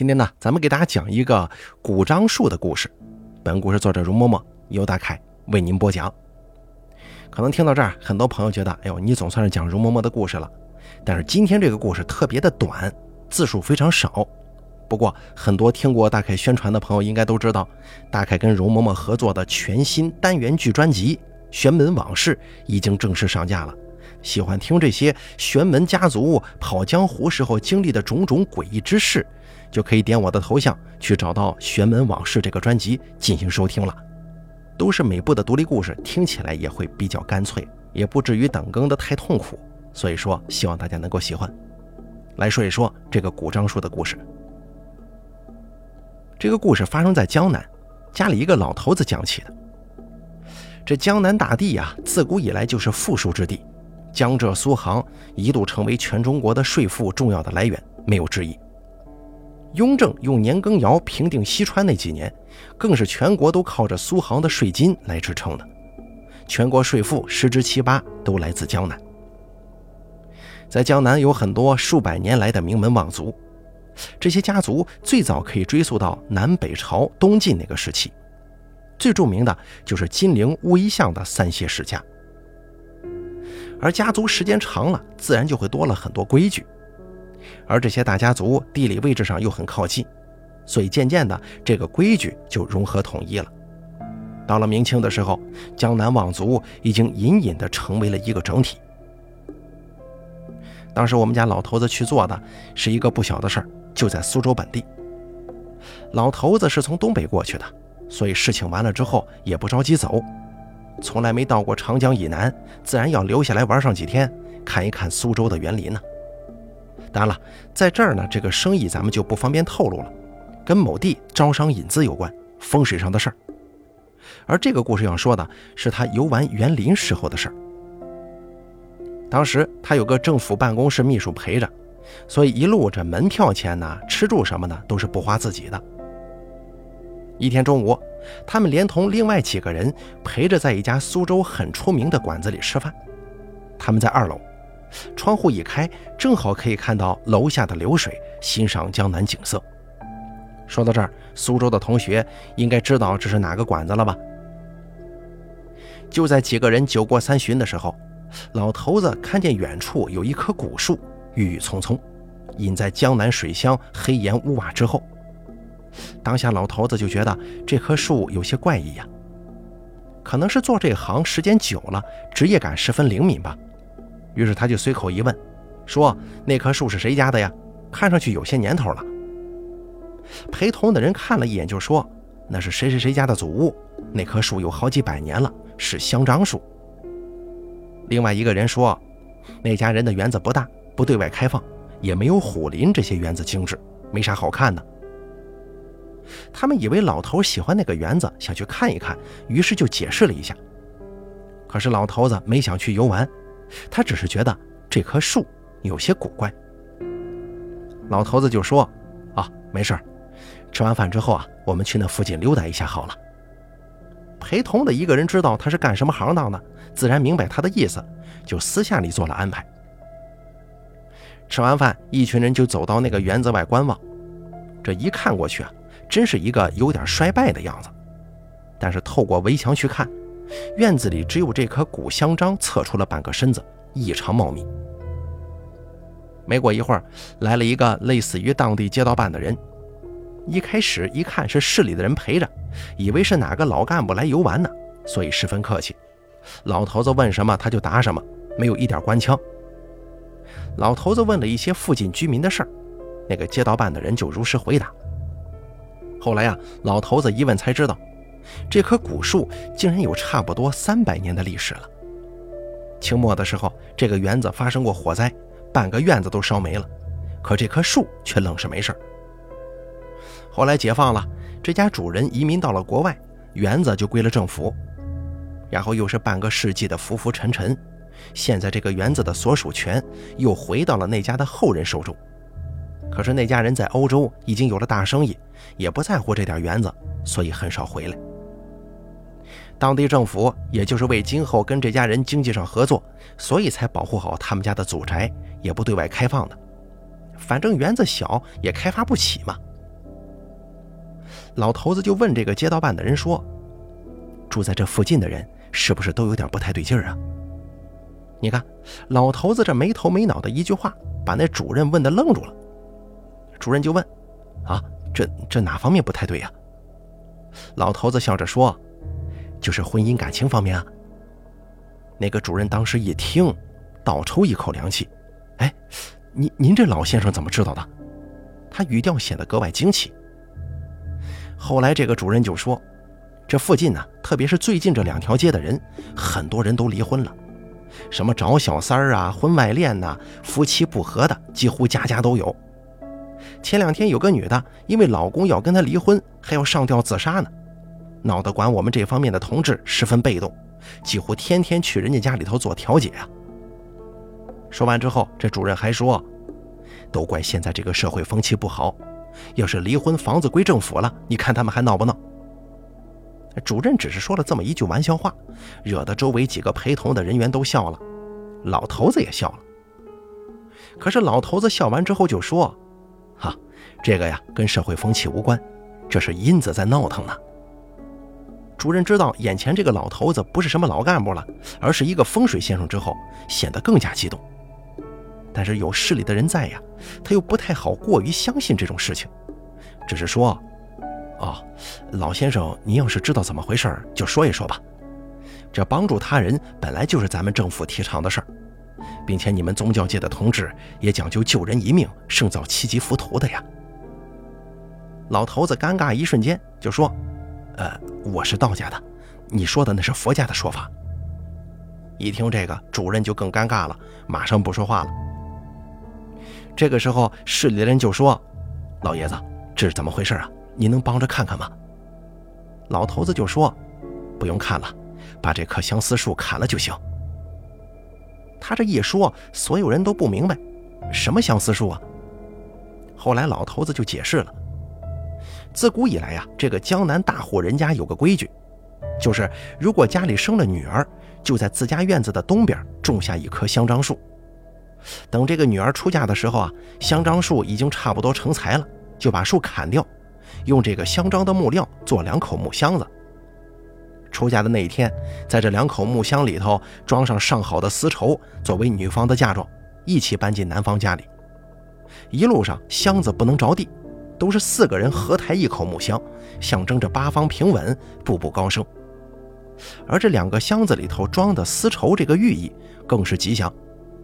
今天呢，咱们给大家讲一个古樟树的故事。本故事作者容嬷嬷由大凯为您播讲。可能听到这儿，很多朋友觉得，哎呦，你总算是讲容嬷嬷的故事了。但是今天这个故事特别的短，字数非常少。不过，很多听过大凯宣传的朋友应该都知道，大凯跟容嬷嬷合作的全新单元剧专辑《玄门往事》已经正式上架了。喜欢听这些玄门家族跑江湖时候经历的种种诡异之事。就可以点我的头像去找到《玄门往事》这个专辑进行收听了，都是每部的独立故事，听起来也会比较干脆，也不至于等更的太痛苦。所以说，希望大家能够喜欢。来说一说这个古樟树的故事。这个故事发生在江南，家里一个老头子讲起的。这江南大地呀，自古以来就是富庶之地，江浙苏杭一度成为全中国的税赋重要的来源，没有之一。雍正用年羹尧平定西川那几年，更是全国都靠着苏杭的税金来支撑的，全国税赋十之七八都来自江南。在江南有很多数百年来的名门望族，这些家族最早可以追溯到南北朝东晋那个时期，最著名的就是金陵乌衣巷的三谢世家。而家族时间长了，自然就会多了很多规矩。而这些大家族地理位置上又很靠近，所以渐渐的这个规矩就融合统一了。到了明清的时候，江南望族已经隐隐的成为了一个整体。当时我们家老头子去做的是一个不小的事儿，就在苏州本地。老头子是从东北过去的，所以事情完了之后也不着急走，从来没到过长江以南，自然要留下来玩上几天，看一看苏州的园林呢。当然了，在这儿呢，这个生意咱们就不方便透露了，跟某地招商引资有关，风水上的事儿。而这个故事要说的是他游玩园林时候的事儿。当时他有个政府办公室秘书陪着，所以一路这门票钱呢、吃住什么的都是不花自己的。一天中午，他们连同另外几个人陪着在一家苏州很出名的馆子里吃饭，他们在二楼。窗户一开，正好可以看到楼下的流水，欣赏江南景色。说到这儿，苏州的同学应该知道这是哪个馆子了吧？就在几个人酒过三巡的时候，老头子看见远处有一棵古树，郁郁葱葱，隐在江南水乡黑岩屋瓦之后。当下老头子就觉得这棵树有些怪异呀，可能是做这行时间久了，职业感十分灵敏吧。于是他就随口一问，说：“那棵树是谁家的呀？看上去有些年头了。”陪同的人看了一眼，就说：“那是谁谁谁家的祖屋，那棵树有好几百年了，是香樟树。”另外一个人说：“那家人的园子不大，不对外开放，也没有虎林这些园子精致，没啥好看的。”他们以为老头喜欢那个园子，想去看一看，于是就解释了一下。可是老头子没想去游玩。他只是觉得这棵树有些古怪。老头子就说：“啊，没事吃完饭之后啊，我们去那附近溜达一下好了。”陪同的一个人知道他是干什么行当的，自然明白他的意思，就私下里做了安排。吃完饭，一群人就走到那个园子外观望。这一看过去啊，真是一个有点衰败的样子。但是透过围墙去看。院子里只有这棵古香樟侧出了半个身子，异常茂密。没过一会儿，来了一个类似于当地街道办的人。一开始一看是市里的人陪着，以为是哪个老干部来游玩呢，所以十分客气。老头子问什么他就答什么，没有一点官腔。老头子问了一些附近居民的事儿，那个街道办的人就如实回答。后来呀，老头子一问才知道。这棵古树竟然有差不多三百年的历史了。清末的时候，这个园子发生过火灾，半个院子都烧没了，可这棵树却愣是没事儿后来解放了，这家主人移民到了国外，园子就归了政府。然后又是半个世纪的浮浮沉沉，现在这个园子的所属权又回到了那家的后人手中。可是那家人在欧洲已经有了大生意，也不在乎这点园子，所以很少回来。当地政府也就是为今后跟这家人经济上合作，所以才保护好他们家的祖宅，也不对外开放的。反正园子小，也开发不起嘛，老头子就问这个街道办的人说：“住在这附近的人是不是都有点不太对劲儿啊？”你看，老头子这没头没脑的一句话，把那主任问的愣住了。主任就问：“啊，这这哪方面不太对呀？”老头子笑着说：“就是婚姻感情方面啊。”那个主任当时一听，倒抽一口凉气：“哎，您您这老先生怎么知道的？”他语调显得格外惊奇。后来这个主任就说：“这附近呢，特别是最近这两条街的人，很多人都离婚了。”什么找小三儿啊，婚外恋呐，夫妻不和的，几乎家家都有。前两天有个女的，因为老公要跟她离婚，还要上吊自杀呢，闹得管我们这方面的同志十分被动，几乎天天去人家家里头做调解啊。说完之后，这主任还说，都怪现在这个社会风气不好，要是离婚房子归政府了，你看他们还闹不闹？主任只是说了这么一句玩笑话，惹得周围几个陪同的人员都笑了，老头子也笑了。可是老头子笑完之后就说：“哈，这个呀跟社会风气无关，这是因子在闹腾呢。”主任知道眼前这个老头子不是什么老干部了，而是一个风水先生之后，显得更加激动。但是有市里的人在呀，他又不太好过于相信这种事情，只是说。哦，老先生，您要是知道怎么回事就说一说吧。这帮助他人本来就是咱们政府提倡的事儿，并且你们宗教界的同志也讲究救人一命胜造七级浮屠的呀。老头子尴尬一瞬间，就说：“呃，我是道家的，你说的那是佛家的说法。”一听这个，主任就更尴尬了，马上不说话了。这个时候，市里的人就说：“老爷子，这是怎么回事啊？”您能帮着看看吗？老头子就说：“不用看了，把这棵相思树砍了就行。”他这一说，所有人都不明白，什么相思树啊？后来老头子就解释了：自古以来呀，这个江南大户人家有个规矩，就是如果家里生了女儿，就在自家院子的东边种下一棵香樟树。等这个女儿出嫁的时候啊，香樟树已经差不多成材了，就把树砍掉。用这个香樟的木料做两口木箱子。出嫁的那一天，在这两口木箱里头装上上好的丝绸，作为女方的嫁妆，一起搬进男方家里。一路上箱子不能着地，都是四个人合抬一口木箱，象征着八方平稳，步步高升。而这两个箱子里头装的丝绸，这个寓意更是吉祥，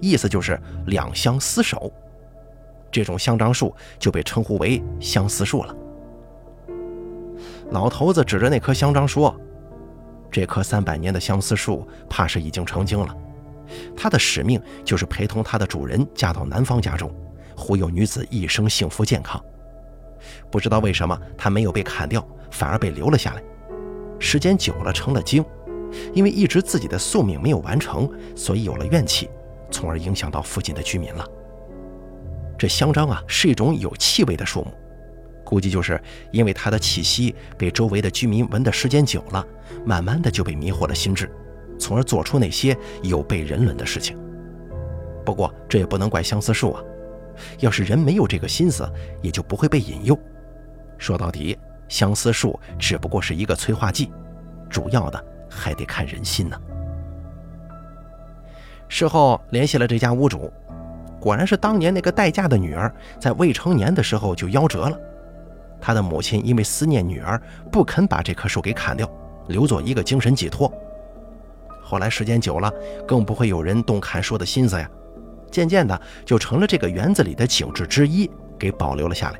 意思就是两相厮守。这种香樟树就被称呼为相思树了。老头子指着那棵香樟说：“这棵三百年的相思树，怕是已经成精了。它的使命就是陪同它的主人嫁到男方家中，护佑女子一生幸福健康。不知道为什么它没有被砍掉，反而被留了下来。时间久了成了精，因为一直自己的宿命没有完成，所以有了怨气，从而影响到附近的居民了。这香樟啊，是一种有气味的树木。”估计就是因为它的气息被周围的居民闻的时间久了，慢慢的就被迷惑了心智，从而做出那些有悖人伦的事情。不过这也不能怪相思树啊，要是人没有这个心思，也就不会被引诱。说到底，相思树只不过是一个催化剂，主要的还得看人心呢。事后联系了这家屋主，果然是当年那个待嫁的女儿在未成年的时候就夭折了。他的母亲因为思念女儿，不肯把这棵树给砍掉，留作一个精神寄托。后来时间久了，更不会有人动砍树的心思呀，渐渐的就成了这个园子里的景致之一，给保留了下来。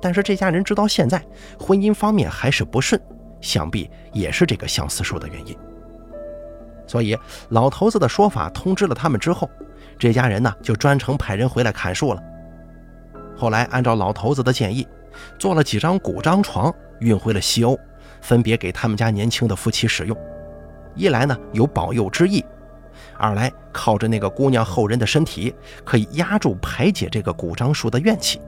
但是这家人直到现在，婚姻方面还是不顺，想必也是这个相思树的原因。所以老头子的说法通知了他们之后，这家人呢就专程派人回来砍树了。后来按照老头子的建议。做了几张古张床，运回了西欧，分别给他们家年轻的夫妻使用。一来呢有保佑之意，二来靠着那个姑娘后人的身体，可以压住排解这个古樟树的怨气。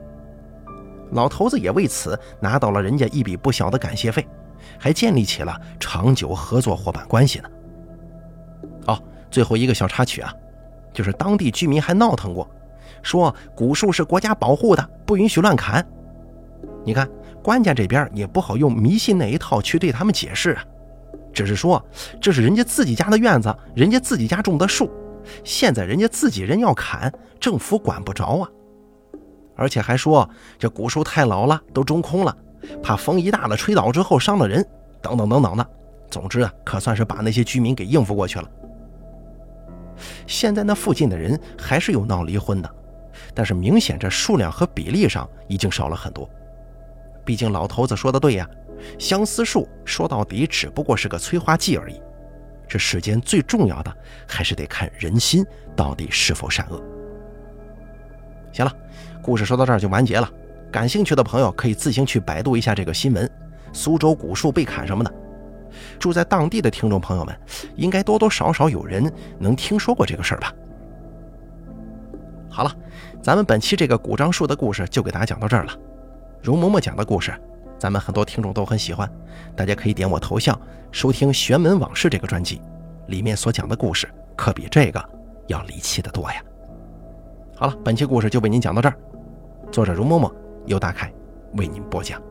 老头子也为此拿到了人家一笔不小的感谢费，还建立起了长久合作伙伴关系呢。哦，最后一个小插曲啊，就是当地居民还闹腾过，说古树是国家保护的，不允许乱砍。你看，官家这边也不好用迷信那一套去对他们解释啊，只是说这是人家自己家的院子，人家自己家种的树，现在人家自己人要砍，政府管不着啊。而且还说这古树太老了，都中空了，怕风一大了吹倒之后伤了人，等等等等的。总之啊，可算是把那些居民给应付过去了。现在那附近的人还是有闹离婚的，但是明显这数量和比例上已经少了很多。毕竟老头子说的对呀，相思树说到底只不过是个催化剂而已。这世间最重要的还是得看人心到底是否善恶。行了。故事说到这儿就完结了，感兴趣的朋友可以自行去百度一下这个新闻，苏州古树被砍什么的。住在当地的听众朋友们，应该多多少少有人能听说过这个事儿吧。好了，咱们本期这个古樟树的故事就给大家讲到这儿了。容嬷嬷讲的故事，咱们很多听众都很喜欢，大家可以点我头像收听《玄门往事》这个专辑，里面所讲的故事可比这个要离奇的多呀。好了，本期故事就为您讲到这儿。作者如嬷嬷由大凯为您播讲。